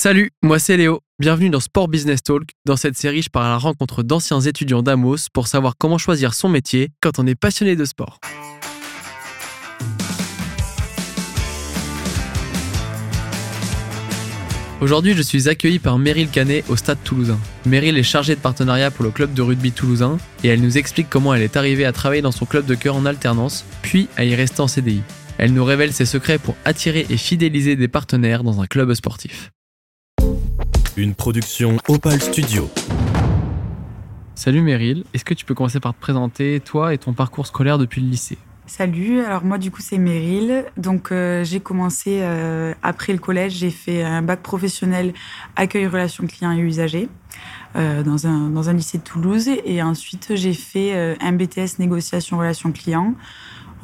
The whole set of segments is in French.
Salut, moi c'est Léo. Bienvenue dans Sport Business Talk. Dans cette série, je parle à la rencontre d'anciens étudiants d'Amos pour savoir comment choisir son métier quand on est passionné de sport. Aujourd'hui, je suis accueilli par Meryl Canet au Stade Toulousain. Meryl est chargée de partenariat pour le club de rugby toulousain et elle nous explique comment elle est arrivée à travailler dans son club de cœur en alternance, puis à y rester en CDI. Elle nous révèle ses secrets pour attirer et fidéliser des partenaires dans un club sportif. Une production Opal Studio. Salut Meryl, est-ce que tu peux commencer par te présenter, toi et ton parcours scolaire depuis le lycée? Salut, alors moi du coup c'est Meryl. Donc euh, j'ai commencé euh, après le collège, j'ai fait un bac professionnel accueil relations clients et usagers euh, dans, un, dans un lycée de Toulouse et ensuite j'ai fait un BTS négociation relations clients.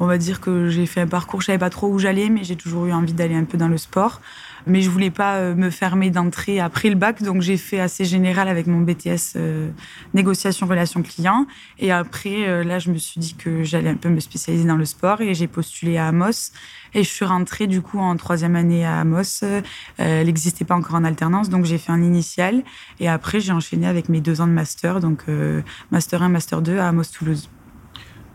On va dire que j'ai fait un parcours, je savais pas trop où j'allais, mais j'ai toujours eu envie d'aller un peu dans le sport. Mais je voulais pas euh, me fermer d'entrée après le bac, donc j'ai fait assez général avec mon BTS euh, négociation relation client. Et après, euh, là, je me suis dit que j'allais un peu me spécialiser dans le sport et j'ai postulé à Amos. Et je suis rentrée du coup en troisième année à Amos. elle n'existait pas encore en alternance, donc j'ai fait un initial. Et après, j'ai enchaîné avec mes deux ans de master, donc master 1, master 2 à Amos Toulouse.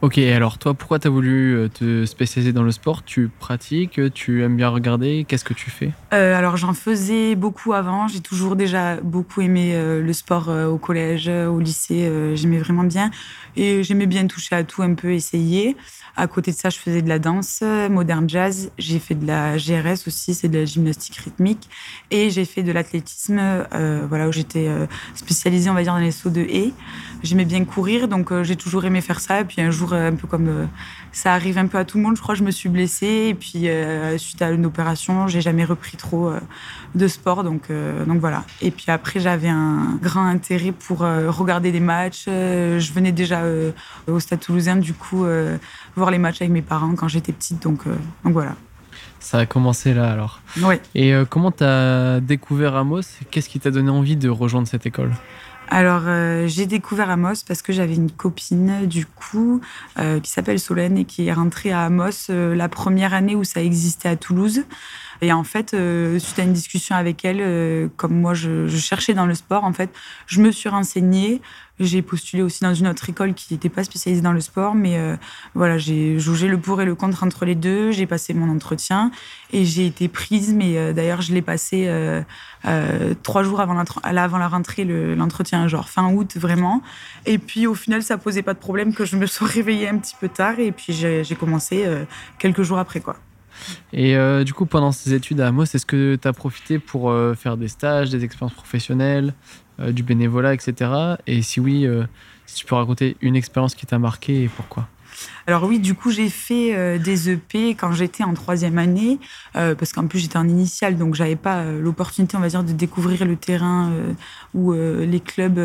Ok, alors toi, pourquoi tu as voulu euh, te spécialiser dans le sport? Tu pratiques, tu aimes bien regarder, qu'est-ce que tu fais? Euh, Alors j'en faisais beaucoup avant, j'ai toujours déjà beaucoup aimé euh, le sport au collège, au lycée, j'aimais vraiment bien. Et j'aimais bien toucher à tout, un peu essayer. À côté de ça, je faisais de la danse, moderne jazz, j'ai fait de la GRS aussi, c'est de la gymnastique rythmique. Et j'ai fait de l'athlétisme, voilà, où j'étais spécialisée, on va dire, dans les sauts de haie. J'aimais bien courir, donc j'ai toujours aimé faire ça. Et puis un jour euh, un peu comme euh, ça arrive un peu à tout le monde. Je crois que je me suis blessée et puis euh, suite à une opération, j'ai jamais repris trop de sport. Donc, donc voilà. Et puis après, j'avais un grand intérêt pour regarder des matchs. je venais déjà au Stade Toulousain, du coup, voir les matchs avec mes parents quand j'étais petite. Donc, donc voilà. Ça a commencé là alors. Oui. Et comment tu as découvert Amos? Qu'est-ce qui t'a donné envie de rejoindre cette école? Alors, euh, j'ai découvert Amos parce que j'avais une copine, du coup, euh, qui s'appelle Solène et qui est rentrée à Amos euh, la première année où ça existait à Toulouse. Et en fait, suite à une discussion avec elle, comme moi, je, je, cherchais dans le sport, en fait, je me suis renseignée. J'ai postulé aussi dans une autre école qui n'était pas spécialisée dans le sport, mais euh, voilà, j'ai jaugé le pour et le contre entre les deux. J'ai passé mon entretien et j'ai été prise, mais euh, d'ailleurs, je l'ai passé euh, trois jours avant avant la rentrée, l'entretien, genre fin août, vraiment. Et puis, au final, ça posait pas de problème que je me sois réveillée un petit peu tard et puis j'ai commencé quelques jours après, quoi. Et du coup, pendant ces études à Amos, est-ce que tu as profité pour faire des stages, des expériences professionnelles euh, du bénévolat, etc. Et si oui, euh, si tu peux raconter une expérience qui t'a marqué et pourquoi? Alors oui, du coup, j'ai fait euh, des EP quand j'étais en troisième année, parce qu'en plus j'étais en initiale, donc j'avais pas l'opportunité, on va dire, de découvrir le terrain ou les clubs,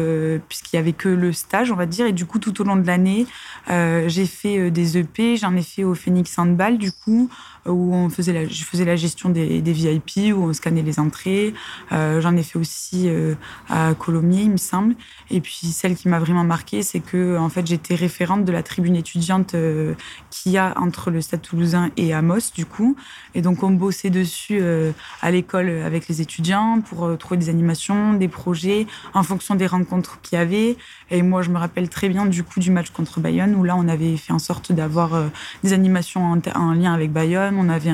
puisqu'il y avait que le stage, on va dire. Et du coup, tout au long de l'année, j'ai fait des EP. J'en ai fait au Phoenix Handball, du coup, où on faisait la, je faisais la gestion des, des VIP, où on scannait les entrées. Euh, J'en ai fait aussi euh, à Colomiers, il me semble. Et puis celle qui m'a vraiment marquée, c'est que en fait j'étais référente de la tribune étudiante euh, qu'il y a entre le Stade Toulousain et Amos, du coup. Et donc on bossait dessus euh, à l'école avec les étudiants pour euh, trouver des animations, des projets en fonction des rencontres qu'il y avait. Et moi, je me rappelle très bien du coup du match contre Bayonne où là on avait fait en sorte d'avoir des animations en, en lien avec Bayonne on avait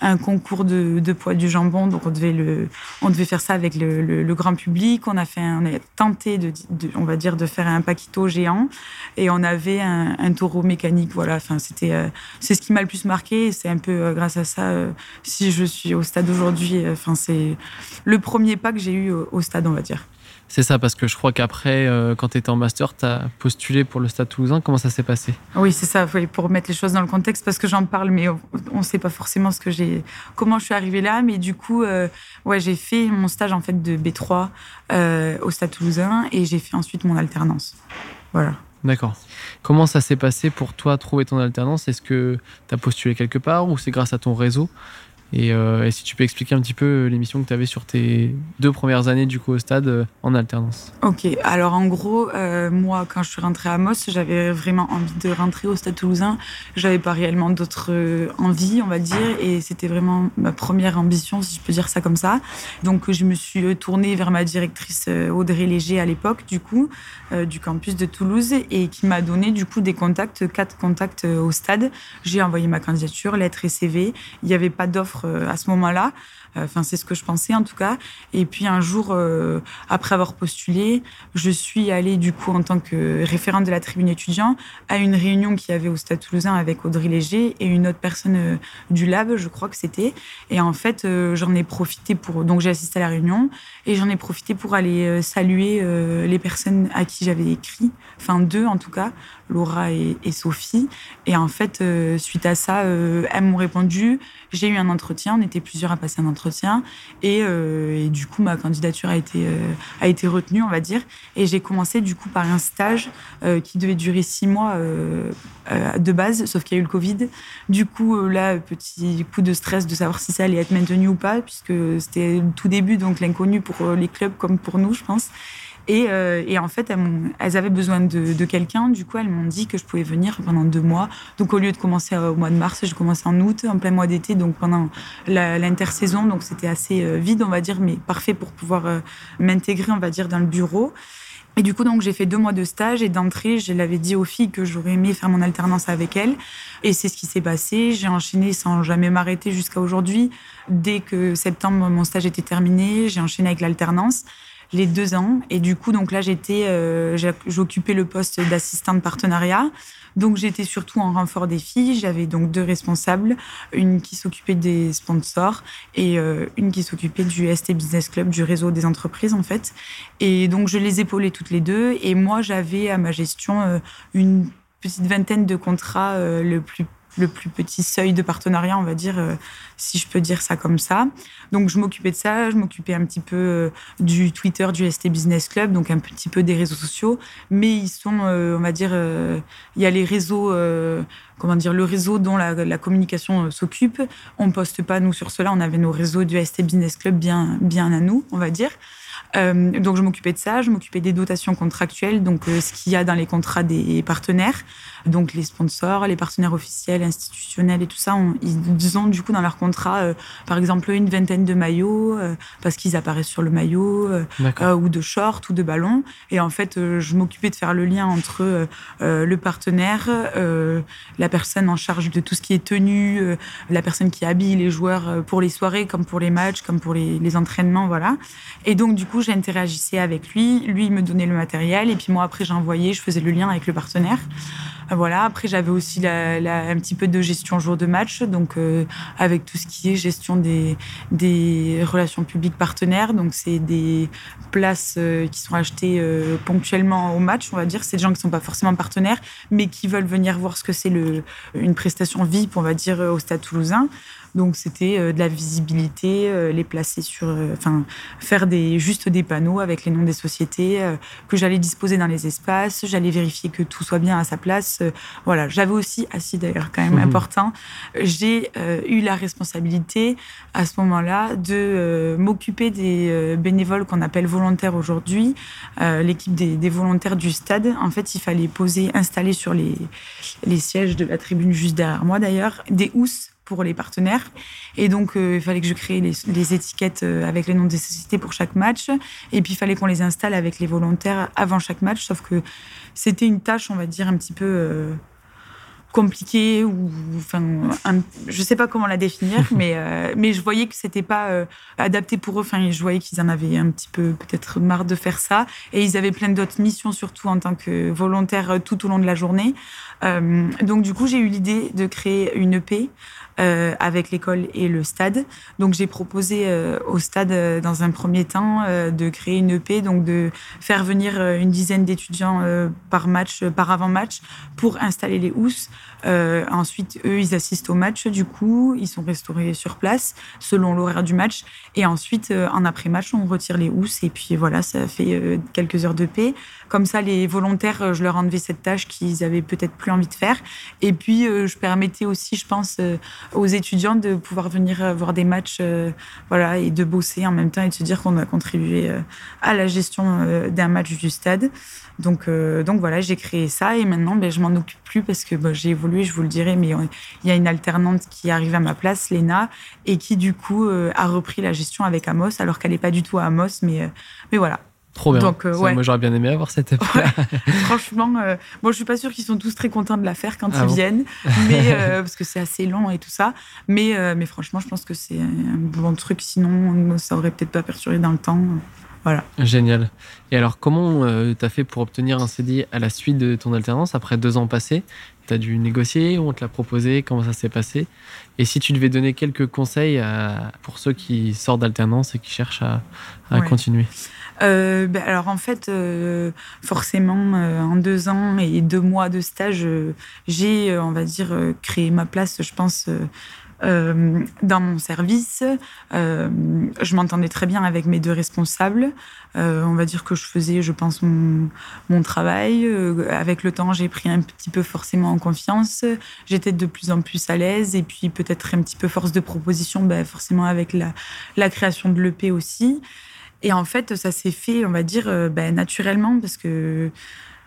un, concours de, poids du jambon, donc on devait, faire ça avec le, grand public. On a, fait, on a tenté, de, on va dire, de faire un paquito géant et on avait un, taureau mécanique. Voilà, enfin, c'était, euh, c'est ce qui m'a le plus marqué. C'est un peu euh, grâce à ça euh, si je suis au stade aujourd'hui. Enfin, c'est le premier pas que j'ai eu au stade, on va dire. C'est ça, parce que je crois qu'après, quand tu étais en master, tu as postulé pour le Stade toulousain. Comment ça s'est passé? Oui, c'est ça, pour mettre les choses dans le contexte, parce que j'en parle, mais on ne sait pas forcément ce que j'ai, comment je suis arrivée là. Mais du coup, euh, ouais, j'ai fait mon stage en fait de B3 euh, au Stade toulousain et j'ai fait ensuite mon alternance. Voilà. D'accord. Comment ça s'est passé pour toi trouver ton alternance? Est-ce que tu postulé quelque part ou c'est grâce à ton réseau Et, euh, et, si tu peux expliquer un petit peu l'émission que tu avais sur tes deux premières années du coup au stade euh, en alternance. Ok, alors en gros, euh, moi quand je suis rentrée à Moss, j'avais vraiment envie de rentrer au stade toulousain. J'avais pas réellement d'autres euh, envies, on va dire, et c'était vraiment ma première ambition, si je peux dire ça comme ça. Donc je me suis tournée vers ma directrice Audrey Léger à l'époque, du coup, du campus de Toulouse, et qui m'a donné du coup des contacts, quatre contacts au stade. J'ai envoyé ma candidature, lettre et CV. Il n'y avait pas d'offre euh, à ce moment-là. Enfin, c'est ce que je pensais en tout cas. Et puis un jour, euh, après avoir postulé, je suis allée du coup en tant que référente de la tribune étudiant à une réunion qu'il y avait au Stade Toulousain avec Audrey Léger et une autre personne euh, du lab, je crois que c'était. Et en fait, j'en ai profité pour donc j'ai assisté à la réunion et j'en ai profité pour aller saluer les personnes à qui j'avais écrit, enfin deux en tout cas, Laura et, Sophie. Et en fait, suite à ça, elles m'ont répondu. J'ai eu un entretien, on était plusieurs à passer un entretien, et, euh, du coup ma candidature a été euh, a été retenue, on va dire, et j'ai commencé du coup par un stage euh, qui devait durer six mois de base, sauf qu'il y a eu le Covid. Du coup là, petit coup de stress de savoir si ça allait être maintenu ou pas, puisque c'était le tout début, donc l'inconnu pour les clubs comme pour nous, je pense. Euh, et, en fait, elles, avaient besoin de, quelqu'un. Du coup, elles m'ont dit que je pouvais venir pendant deux mois. Donc, au lieu de commencer au mois de mars, j'ai commencé en août, en plein mois d'été, donc pendant l'intersaison. Donc, c'était assez euh, vide, on va dire, mais parfait pour pouvoir euh, m'intégrer, on va dire, dans le bureau. Et du coup, donc, j'ai fait deux mois de stage et d'entrée, je l'avais dit aux filles que j'aurais aimé faire mon alternance avec elles. Et c'est ce qui s'est passé. J'ai enchaîné sans jamais m'arrêter jusqu'à aujourd'hui. Dès que septembre, mon stage était terminé, j'ai enchaîné avec l'alternance les deux ans. Et du coup, donc là, j'étais, euh, j'occupais le poste d'assistant de partenariat. Donc j'étais surtout en renfort des filles. J'avais donc deux responsables, une qui s'occupait des sponsors et euh, une qui s'occupait du ST Business Club, du réseau des entreprises en fait. Et donc je les épaulais toutes les deux. Et moi j'avais à ma gestion euh, une petite vingtaine de contrats le plus le plus petit seuil de partenariat, on va dire, euh, si je peux dire ça comme ça. Donc, je m'occupais de ça, je m'occupais un petit peu euh, du Twitter du ST Business Club, donc un petit peu des réseaux sociaux. Mais ils sont, euh, on va dire, il y a les réseaux, comment dire, le réseau dont la, communication s'occupe. On poste pas, nous, sur cela. On avait nos réseaux du ST Business Club bien, bien à nous, on va dire. Donc je m'occupais de ça, je m'occupais des dotations contractuelles, donc ce qu'il y a dans les contrats des partenaires, donc les sponsors, les partenaires officiels, institutionnels et tout ça, ils ont du coup dans leur contrat, euh, par exemple, une vingtaine de maillots parce qu'ils apparaissent sur le maillot, ou de shorts ou de ballons. Et en fait, je m'occupais de faire le lien entre le partenaire, la personne en charge de tout ce qui est tenu, la personne qui habille les joueurs pour les soirées, comme pour les matchs, comme pour les, les entraînements, voilà. Et donc du coup j'interagissais avec lui. Lui, il me donnait le matériel. Et puis moi, après, j'envoyais, je faisais le lien avec le partenaire. Euh, voilà. Après, j'avais aussi un petit peu de gestion jour de match. Donc, euh, avec tout ce qui est gestion des, des relations publiques partenaires. Donc, c'est des places euh, qui sont achetées ponctuellement au match, on va dire. C'est des gens qui ne sont pas forcément partenaires, mais qui veulent venir voir ce que c'est une prestation VIP, on va dire, au Stade toulousain. Donc c'était euh, de la visibilité, euh, les placer sur, euh, enfin faire des juste des panneaux avec les noms des sociétés que j'allais disposer dans les espaces. J'allais vérifier que tout soit bien à sa place. Voilà, j'avais aussi assis d'ailleurs quand même mmh. important. J'ai eu la responsabilité à ce moment-là de m'occuper des bénévoles qu'on appelle volontaires aujourd'hui, l'équipe des, des, volontaires du stade. En fait, il fallait poser, installer sur les, les sièges de la tribune juste derrière moi d'ailleurs, des housses pour les partenaires. Et donc, euh, il fallait que je crée les, étiquettes euh, avec les noms des sociétés pour chaque match. Et puis, il fallait qu'on les installe avec les volontaires avant chaque match. Sauf que c'était une tâche, on va dire, un petit peu euh, compliquée ou enfin je sais pas comment la définir mais mais je voyais que c'était pas adapté pour eux enfin je voyais qu'ils en avaient un petit peu peut-être marre de faire ça et ils avaient plein d'autres missions surtout en tant que volontaires tout au long de la journée donc du coup j'ai eu l'idée de créer une EP euh, avec l'école et le stade. Donc j'ai proposé euh, au stade euh, dans un premier temps de créer une EP, donc de faire venir une dizaine d'étudiants par match, par avant-match, pour installer les housses. ensuite, eux, ils assistent au match, du coup, ils sont restaurés sur place selon l'horaire du match. Et ensuite, en après-match, on retire les housses et puis voilà, ça fait quelques heures de paix. Comme ça, les volontaires, je leur enlevais cette tâche qu'ils avaient peut-être plus envie de faire. Et puis, je permettais aussi, je pense, aux étudiants de pouvoir venir voir des matchs, voilà, et de bosser en même temps et de se dire qu'on a contribué à la gestion d'un match du stade. Donc, donc voilà, j'ai créé ça et maintenant, ben, je m'en occupe plus parce que ben, j'ai évolué, je vous le dirai, mais il y a une alternante qui arrive à ma place, Léna, et qui du coup a repris la gestion avec Amos, alors qu'elle n'est pas du tout à Amos, mais, mais voilà. Trop bien. Donc, euh, Moi, j'aurais bien aimé avoir cette époque Franchement, euh, moi, je suis pas sûre qu'ils sont tous très contents de la faire quand ah ils viennent, mais euh, parce que c'est assez long et tout ça. Mais, mais franchement, je pense que c'est un bon truc. Sinon, ça aurait peut-être pas perturbé dans le temps. Voilà. Génial. Et alors, comment tu as fait pour obtenir un CDI à la suite de ton alternance après deux ans passés? Tu as dû négocier On te l'a proposé Comment ça s'est passé? Et si tu devais donner quelques conseils pour ceux qui sortent d'alternance et qui cherchent à, à continuer euh, ben, alors en fait, euh, forcément, euh, en deux ans et deux mois de stage, j'ai, on va dire, créé ma place, je pense. Dans mon service, je m'entendais très bien avec mes deux responsables. on va dire que je faisais, je pense, mon, travail. avec le temps, j'ai pris un petit peu forcément en confiance. J'étais de plus en plus à l'aise et puis peut-être un petit peu force de proposition, ben, forcément avec la, création de l'EP aussi. Et en fait, ça s'est fait, on va dire, euh, ben, naturellement, parce que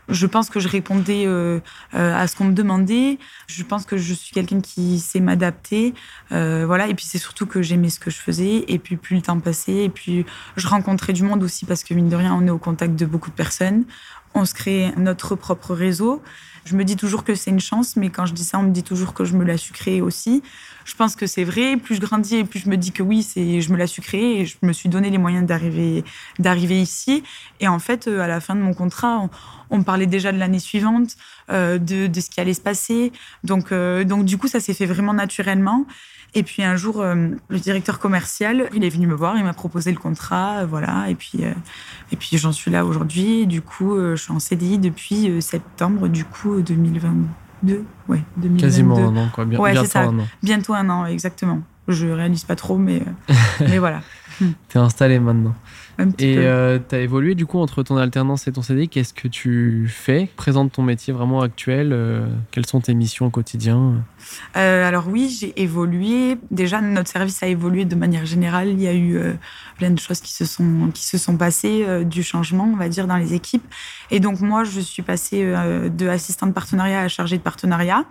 je pense que je répondais euh, euh, à ce qu'on me demandait. Je pense que je suis quelqu'un qui sait m'adapter. voilà. Et puis c'est surtout que j'aimais ce que je faisais. Et puis plus le temps passait, et puis je rencontrais du monde aussi parce que mine de rien, on est au contact de beaucoup de personnes. On se crée notre propre réseau. Je me dis toujours que c'est une chance, mais quand je dis ça, on me dit toujours que je me la suis créée aussi. Je pense que c'est vrai. Plus je grandis et plus je me dis que oui, c'est je me la suis créée et je me suis donné les moyens d'arriver d'arriver ici. Et en fait, euh, à la fin de mon contrat, on, me parlait déjà de l'année suivante, euh, de, de, ce qui allait se passer. Donc, euh, donc du coup, ça s'est fait vraiment naturellement. Et puis un jour, euh, le directeur commercial, il est venu me voir, il m'a proposé le contrat, euh, voilà. Et puis, euh, et puis j'en suis là aujourd'hui. Du coup, je suis en CDI depuis septembre, du coup, 2022. Ouais, 2022. Quasiment un an, quoi. ouais, bientôt un an. Bientôt un an, exactement. Je réalise pas trop, mais, mais voilà. T'es installé maintenant et euh, tu as évolué du coup entre ton alternance et ton CDI. Qu'est-ce que tu fais? Présente ton métier vraiment actuel. Euh, quelles sont tes missions au quotidien? Euh, Alors oui, j'ai évolué. Déjà, notre service a évolué de manière générale. Il y a eu plein de choses qui se sont, qui se sont passées, du changement, on va dire, dans les équipes. Et donc moi, je suis passée de assistante partenariat à chargée de partenariat.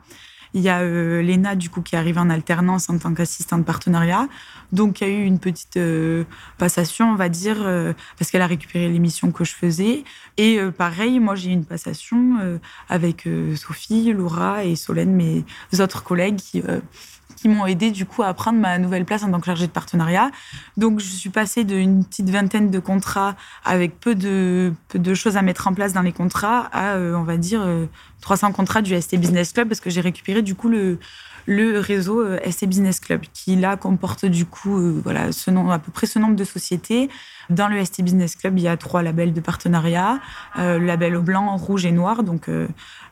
Il y a euh, Léna, du coup, qui arrive en alternance en tant qu'assistante partenariat. Donc, il y a eu une petite euh, passation, on va dire, euh, parce qu'elle a récupéré l'émission que je faisais. Et pareil, moi, j'ai eu une passation avec Sophie, Laura et Solène, mes autres collègues qui m'ont aidé du coup à prendre ma nouvelle place en tant que chargée de partenariat. Donc je suis passée d'une petite vingtaine de contrats avec peu de, choses à mettre en place dans les contrats à, on va dire, 300 contrats du ST Business Club parce que j'ai récupéré du coup le, réseau euh, ST Business Club qui là comporte du coup euh, voilà à peu près ce nombre de sociétés. Dans le ST Business Club, il y a trois labels de partenariat, euh, label au blanc, rouge et noir. Donc,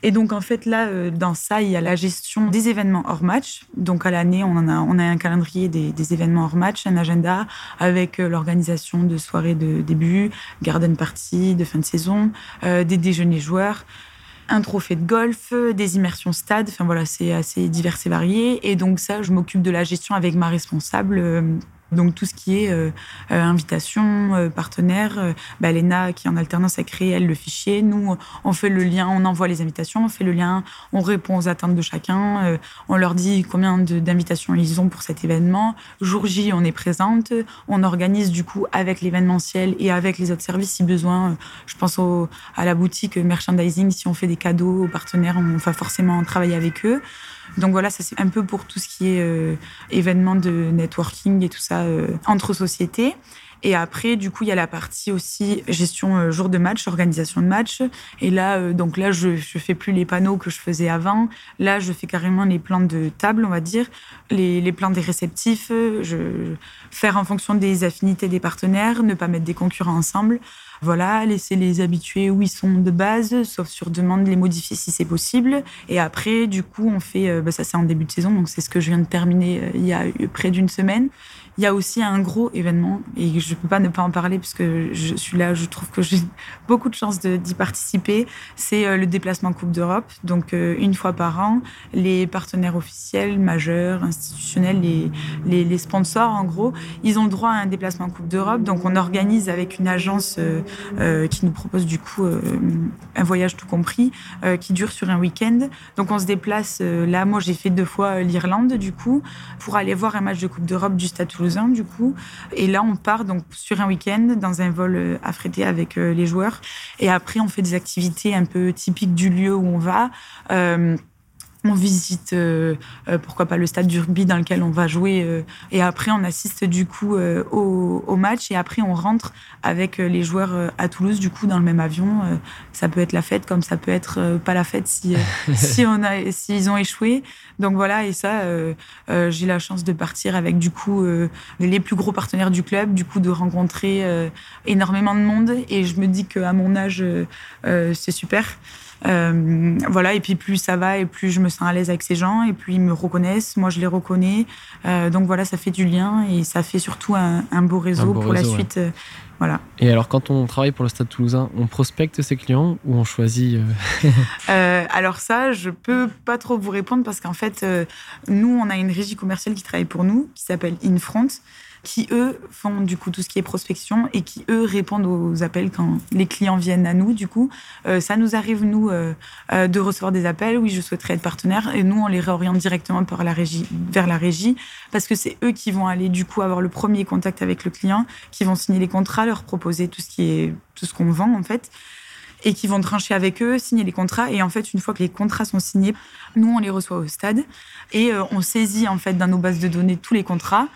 et donc en fait là, dans ça, il y a la gestion des événements hors match. Donc à l'année, on a, on a un calendrier des, des événements hors match, un agenda avec l'organisation de soirées de début, garden party de fin de saison, des déjeuners joueurs un trophée de golf, des immersions stade. Enfin voilà, c'est assez divers et varié. Et donc ça, je m'occupe de la gestion avec ma responsable euh, donc tout ce qui est euh, euh, invitation, euh, partenaire, bah, Léna qui en alternance a créé elle le fichier. Nous on fait le lien, on envoie les invitations, on fait le lien, on répond aux attentes de chacun, on leur dit combien d'invitations ils ont pour cet événement. Jour J on est présente, on organise du coup avec l'événementiel et avec les autres services si besoin. Je pense à la boutique merchandising si on fait des cadeaux aux partenaires, on va forcément travailler avec eux. Donc voilà, ça c'est un peu pour tout ce qui est euh, événements de networking et tout ça euh, entre sociétés. Et après, du coup, il y a la partie aussi gestion euh, jour de match, organisation de match. Et là, donc là, je, je fais plus les panneaux que je faisais avant. Là, je fais carrément les plans de table, on va dire, les, plans des réceptifs. Je faire en fonction des affinités des partenaires, ne pas mettre des concurrents ensemble. Voilà, laisser les habitués où ils sont de base, sauf sur demande, les modifier si c'est possible. Et après, du coup, on fait, euh, bah, ça c'est en début de saison, donc c'est ce que je viens de terminer euh, il y a près d'une semaine. Il y a aussi un gros événement, et je ne peux pas ne pas en parler parce que je suis là, je trouve que j'ai beaucoup de chance d'y participer. C'est euh, le déplacement Coupe d'Europe. Donc, euh, une fois par an, les partenaires officiels, majeurs, institutionnels, les, les, sponsors, en gros, ils ont droit à un déplacement Coupe d'Europe. Donc, on organise avec une agence euh, qui nous propose du coup un voyage tout compris qui dure sur un week-end. Donc, on se déplace là. Moi, j'ai fait deux fois l'Irlande, du coup, pour aller voir un match de Coupe d'Europe du Stade Et là, on part donc sur un week-end dans un vol euh, affrété avec euh, les joueurs. Et après, on fait des activités un peu typiques du lieu où on va. Euh, on visite, euh, euh, pourquoi pas, le stade du rugby dans lequel on va jouer. Euh, et après, on assiste du coup au, au, match. Et après, on rentre avec les joueurs à Toulouse, du coup, dans le même avion. ça peut être la fête, comme ça peut être pas la fête si, si on a, s'ils ont échoué. Donc voilà, et ça, j'ai la chance de partir avec du coup les plus gros partenaires du club, du coup, de rencontrer énormément de monde. Et je me dis qu'à mon âge, c'est super. Euh, voilà, et puis plus ça va et plus je me sens à l'aise avec ces gens et plus ils me reconnaissent, moi je les reconnais. Euh, donc voilà, ça fait du lien et ça fait surtout un, beau réseau pour la suite. Euh, voilà. Et alors, quand on travaille pour le Stade Toulousain, on prospecte ses clients ou on choisit Alors ça, je peux pas trop vous répondre parce qu'en fait, nous, on a une régie commerciale qui travaille pour nous, qui s'appelle Infront qui eux font du coup tout ce qui est prospection et qui eux répondent aux appels quand les clients viennent à nous. Du coup, euh, ça nous arrive nous euh, euh, de recevoir des appels. Oui, je souhaiterais être partenaire et nous on les réoriente directement par la régie, vers la régie parce que c'est eux qui vont aller du coup avoir le premier contact avec le client, qui vont signer les contrats, leur proposer tout ce qui est tout ce qu'on vend en fait et qui vont trancher avec eux, signer les contrats. Et en fait, une fois que les contrats sont signés, nous, on les reçoit au stade et on saisit en fait dans nos bases de données tous les contrats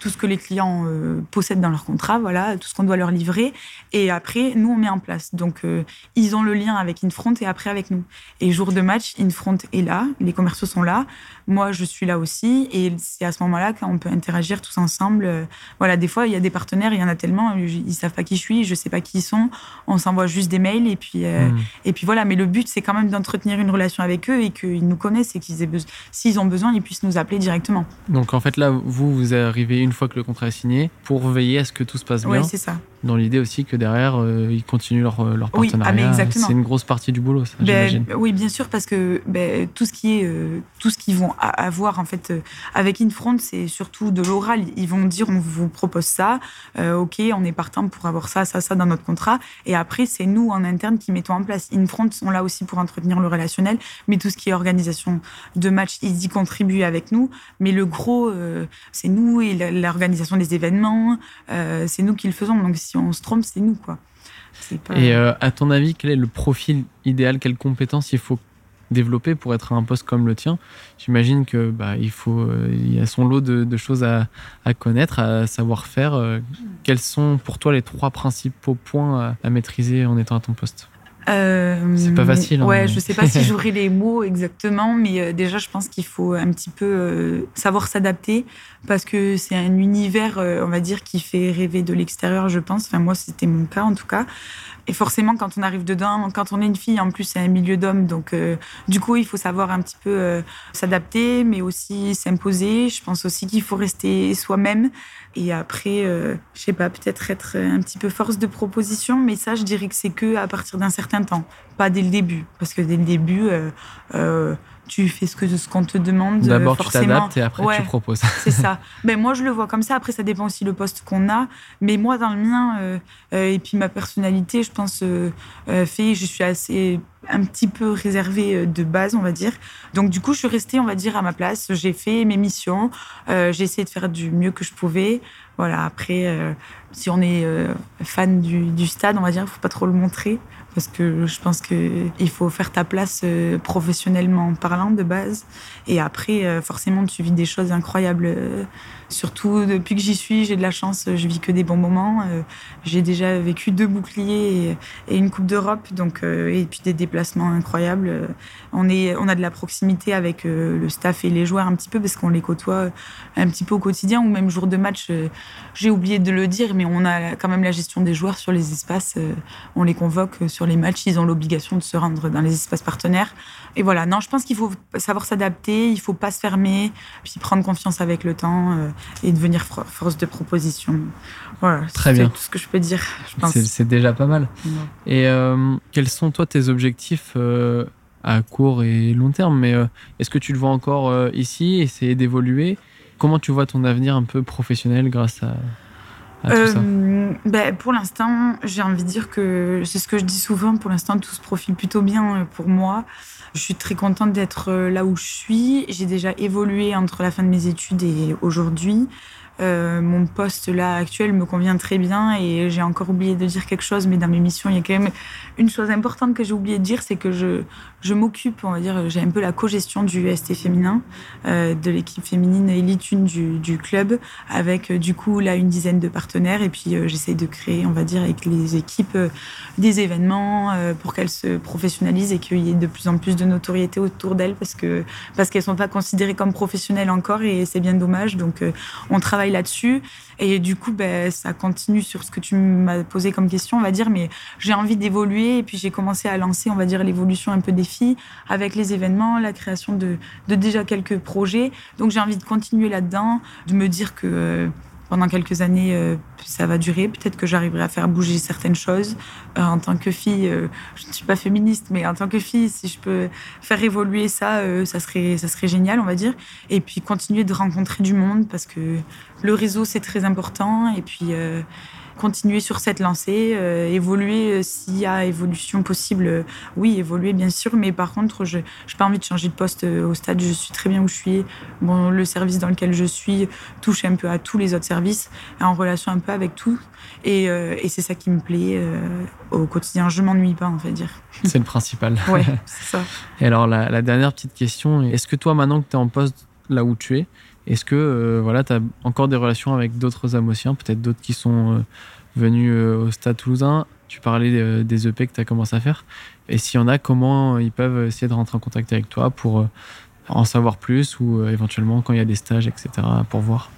tout ce que les clients euh, possèdent dans leur contrat, voilà, tout ce qu'on doit leur livrer. Et après, nous, on met en place. Donc, euh, ils ont le lien avec Infront et après avec nous. Et jour de match, Infront est là, les commerciaux sont là, moi, je suis là aussi. Et c'est à ce moment-là qu'on peut interagir tous ensemble. Euh, voilà, des fois, il y a des partenaires, il y en a tellement, ils savent pas qui je suis, je sais pas qui ils sont. On s'envoie juste des mails et puis, mmh. et puis voilà. Mais le but, c'est quand même d'entretenir une relation avec eux et qu'ils nous connaissent et qu'ils aient besoin, s'ils ont besoin, ils puissent nous appeler directement. Donc, en fait, là, vous, vous arrivez une fois que le contrat est signé pour veiller à ce que tout se passe bien. Oui, c'est ça. Dans l'idée aussi que derrière, euh, ils continuent leur, euh, leur partenariat. Oui, c'est une grosse partie du boulot, ça, ben, Oui, bien sûr, parce que ben, tout ce qui est, euh, tout ce qu'ils vont avoir en fait avec Infront, c'est surtout de l'oral. Ils vont dire, on vous propose ça, ok, on est partant pour avoir ça, ça, ça dans notre contrat. Et après, c'est nous en interne qui mettons en place. Infront sont là aussi pour entretenir le relationnel, mais tout ce qui est organisation de match, ils y contribuent avec nous. Mais le gros, c'est nous et l'organisation des événements, c'est nous qui le faisons. Donc si on se trompe, c'est nous, quoi. Et euh, à ton avis, quel est le profil idéal Quelles compétences il faut développer pour être à un poste comme le tien? J'imagine que bah, il faut, euh, il y a son lot de, choses à, connaître, à savoir faire. Euh, quels sont pour toi les trois principaux points à maîtriser en étant à ton poste? Euh, c'est pas facile. Hein, ouais, je sais pas si j'aurai les mots exactement, mais euh, déjà, je pense qu'il faut un petit peu euh, savoir s'adapter parce que c'est un univers, on va dire, qui fait rêver de l'extérieur, je pense. Enfin, moi, c'était mon cas en tout cas. Et forcément, quand on arrive dedans, quand on est une fille, en plus, c'est un milieu d'hommes. Donc, euh, du coup, il faut savoir un petit peu euh, s'adapter, mais aussi s'imposer. Je pense aussi qu'il faut rester soi-même. Et après, euh, je sais pas, peut-être être un petit peu force de proposition. Mais ça, je dirais que c'est que à partir d'un certain temps, pas dès le début. Parce que dès le début, tu fais ce que ce qu'on te demande. D'abord, tu t'adaptes et après, tu proposes. c'est ça. Ben, moi, je le vois comme ça. Après, ça dépend aussi le poste qu'on a. Mais moi, dans le mien, euh, euh, et puis ma personnalité, je pense, euh, fait, je suis assez un petit peu réservée de base, on va dire. Donc, du coup, je suis restée, on va dire, à ma place. J'ai fait mes missions. j'ai essayé de faire du mieux que je pouvais. Voilà, après, si on est fan du, stade, on va dire, il faut pas trop le montrer parce que je pense qu'il faut faire ta place euh, professionnellement parlant de base. Et après, euh, forcément, tu vis des choses incroyables. Euh, surtout depuis que j'y suis, j'ai de la chance, je vis que des bons moments. J'ai déjà vécu deux boucliers et une Coupe d'Europe, donc et puis des déplacements incroyables. On, est, on a de la proximité avec le staff et les joueurs un petit peu parce qu'on les côtoie un petit peu au quotidien ou même jour de match. J'ai oublié de le dire, mais on a quand même la gestion des joueurs sur les espaces. On les convoque sur les matchs, ils ont l'obligation de se rendre dans les espaces partenaires. Et voilà, non, je pense qu'il faut faut savoir s'adapter, il faut pas se fermer, puis prendre confiance avec le temps et devenir force de proposition. Voilà, Très bien. tout ce que je peux dire, je pense. C'est déjà pas mal. Et quels sont, toi, tes objectifs à court et long terme, mais euh, est-ce que tu le vois encore euh, ici, essayer d'évoluer? Comment tu vois ton avenir un peu professionnel grâce à, tout ça? Euh, ben, Pour l'instant, j'ai envie de dire que c'est ce que je dis souvent, pour l'instant tout se profile plutôt bien pour moi. Je suis très contente d'être là où je suis. J'ai déjà évolué entre la fin de mes études et aujourd'hui. Euh, mon poste là actuel me convient très bien et j'ai encore oublié de dire quelque chose, mais dans mes missions, il y a quand même une chose importante que j'ai oublié de dire, c'est que je, je m'occupe, on va dire, j'ai un peu la co-gestion du ST féminin, euh, de l'équipe féminine élite une du, du club, avec euh, du coup là une dizaine de partenaires et puis j'essaie de créer, on va dire, avec les équipes des événements pour qu'elles se professionnalisent et qu'il y ait de plus en plus de notoriété autour d'elles parce que parce qu'elles sont pas considérées comme professionnelles encore et c'est bien dommage. Donc on travaille là-dessus. Et du coup, ben, ça continue sur ce que tu m'as posé comme question, on va dire. Mais j'ai envie d'évoluer. Et puis, j'ai commencé à lancer, on va dire, l'évolution un peu des filles avec les événements, la création de, de déjà quelques projets. Donc, j'ai envie de continuer là-dedans, de me dire que euh, pendant quelques années, euh, ça va durer. Peut-être que j'arriverai à faire bouger certaines choses. Euh, en tant que fille, euh, je ne suis pas féministe, mais en tant que fille, si je peux faire évoluer ça, ça, serait, ça serait génial, on va dire. Et puis continuer de rencontrer du monde parce que le réseau, c'est très important. Et puis continuer sur cette lancée, euh, évoluer euh, s'il y a évolution possible. Euh, oui, évoluer bien sûr, mais par contre, je n'ai pas envie de changer de poste au stade. Je suis très bien où je suis. Bon, le service dans lequel je suis touche un peu à tous les autres services, en relation un peu avec tout. Et, et c'est ça qui me plaît au quotidien. Je m'ennuie pas, on va dire. C'est le principal. ouais, c'est ça. Et alors, la, la dernière petite question, est-ce que toi, maintenant que tu es en poste là où tu es, est-ce que euh, voilà, tu as encore des relations avec d'autres Amosiens, peut-être d'autres qui sont euh, venus euh, au Stade toulousain? Tu parlais des EP que tu as commencé à faire. Et s'il y en a, comment ils peuvent essayer de rentrer en contact avec toi pour en savoir plus ou éventuellement quand il y a des stages, etc., pour voir?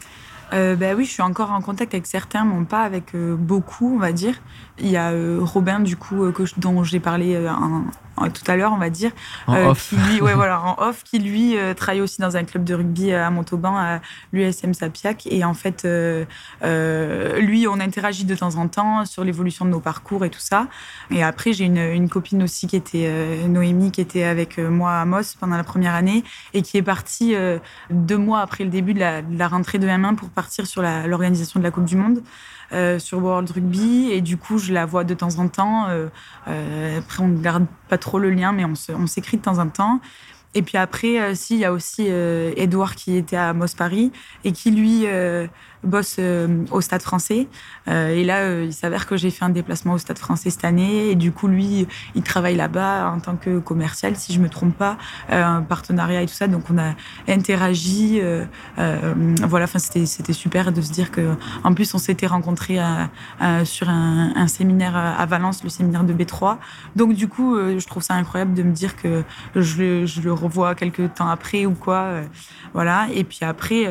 Ben oui, je suis encore en contact avec certains, mais pas avec beaucoup, on va dire. Il y a Robin, du coup, dont j'ai parlé tout à l'heure, on va dire, en off. qui lui, ouais, voilà, en off, qui lui euh, travaille aussi dans un club de rugby à Montauban, à l'USM Sapiac. Et en fait, euh, euh, lui, on interagit de temps en temps sur l'évolution de nos parcours et tout ça. Et après, j'ai une, une, copine aussi qui était Noémie, qui était avec moi à Moss pendant la première année et qui est partie deux mois après le début de la, de la rentrée de M1 pour partir sur l'organisation de la Coupe du Monde. Euh, sur World Rugby et du coup je la vois de temps en temps. Euh, euh, après on ne garde pas trop le lien mais on s'écrit de temps en temps. Et puis après, il y a aussi Edouard qui était à Moss Paris et qui lui bosse euh, au Stade français. Euh, et là, euh, il s'avère que j'ai fait un déplacement au Stade français cette année. Et du coup, lui, il travaille là-bas en tant que commercial, si je me trompe pas, un partenariat et tout ça. Donc, on a interagi. voilà, enfin, c'était super de se dire que, en plus, on s'était rencontrés sur un, séminaire à Valence, le séminaire de B3. Donc, du coup, je trouve ça incroyable de me dire que je je le revois quelques temps après ou quoi. voilà. Et puis après,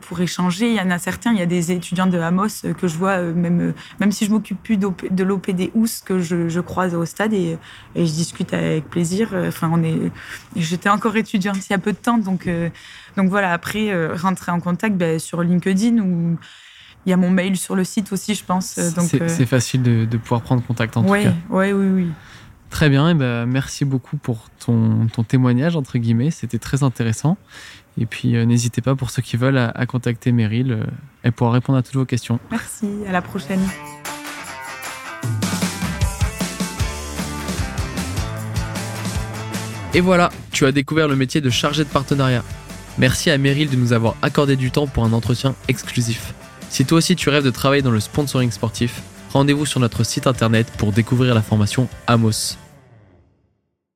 pour échanger, il y en a certains il y a des étudiants de Amos que je vois, euh, même, euh, même si je m'occupe plus de l'OPD OUS, que je, croise au stade et, je discute avec plaisir. Enfin, on est, j'étais encore étudiante il y a peu de temps, donc, euh, donc voilà. Après, rentrer en contact ben, sur LinkedIn ou il y a mon mail sur le site aussi, je pense. C'est facile de, pouvoir prendre contact en tout cas. Oui, oui, oui. Très bien, et ben, merci beaucoup pour ton, ton témoignage, entre guillemets, c'était très intéressant. Et puis euh, n'hésitez pas pour ceux qui veulent à, contacter Meryl. Euh, elle pourra répondre à toutes vos questions. Merci, à la prochaine. Et voilà, tu as découvert le métier de chargé de partenariat. Merci à Meryl de nous avoir accordé du temps pour un entretien exclusif. Si toi aussi tu rêves de travailler dans le sponsoring sportif, rendez-vous sur notre site internet pour découvrir la formation Amos.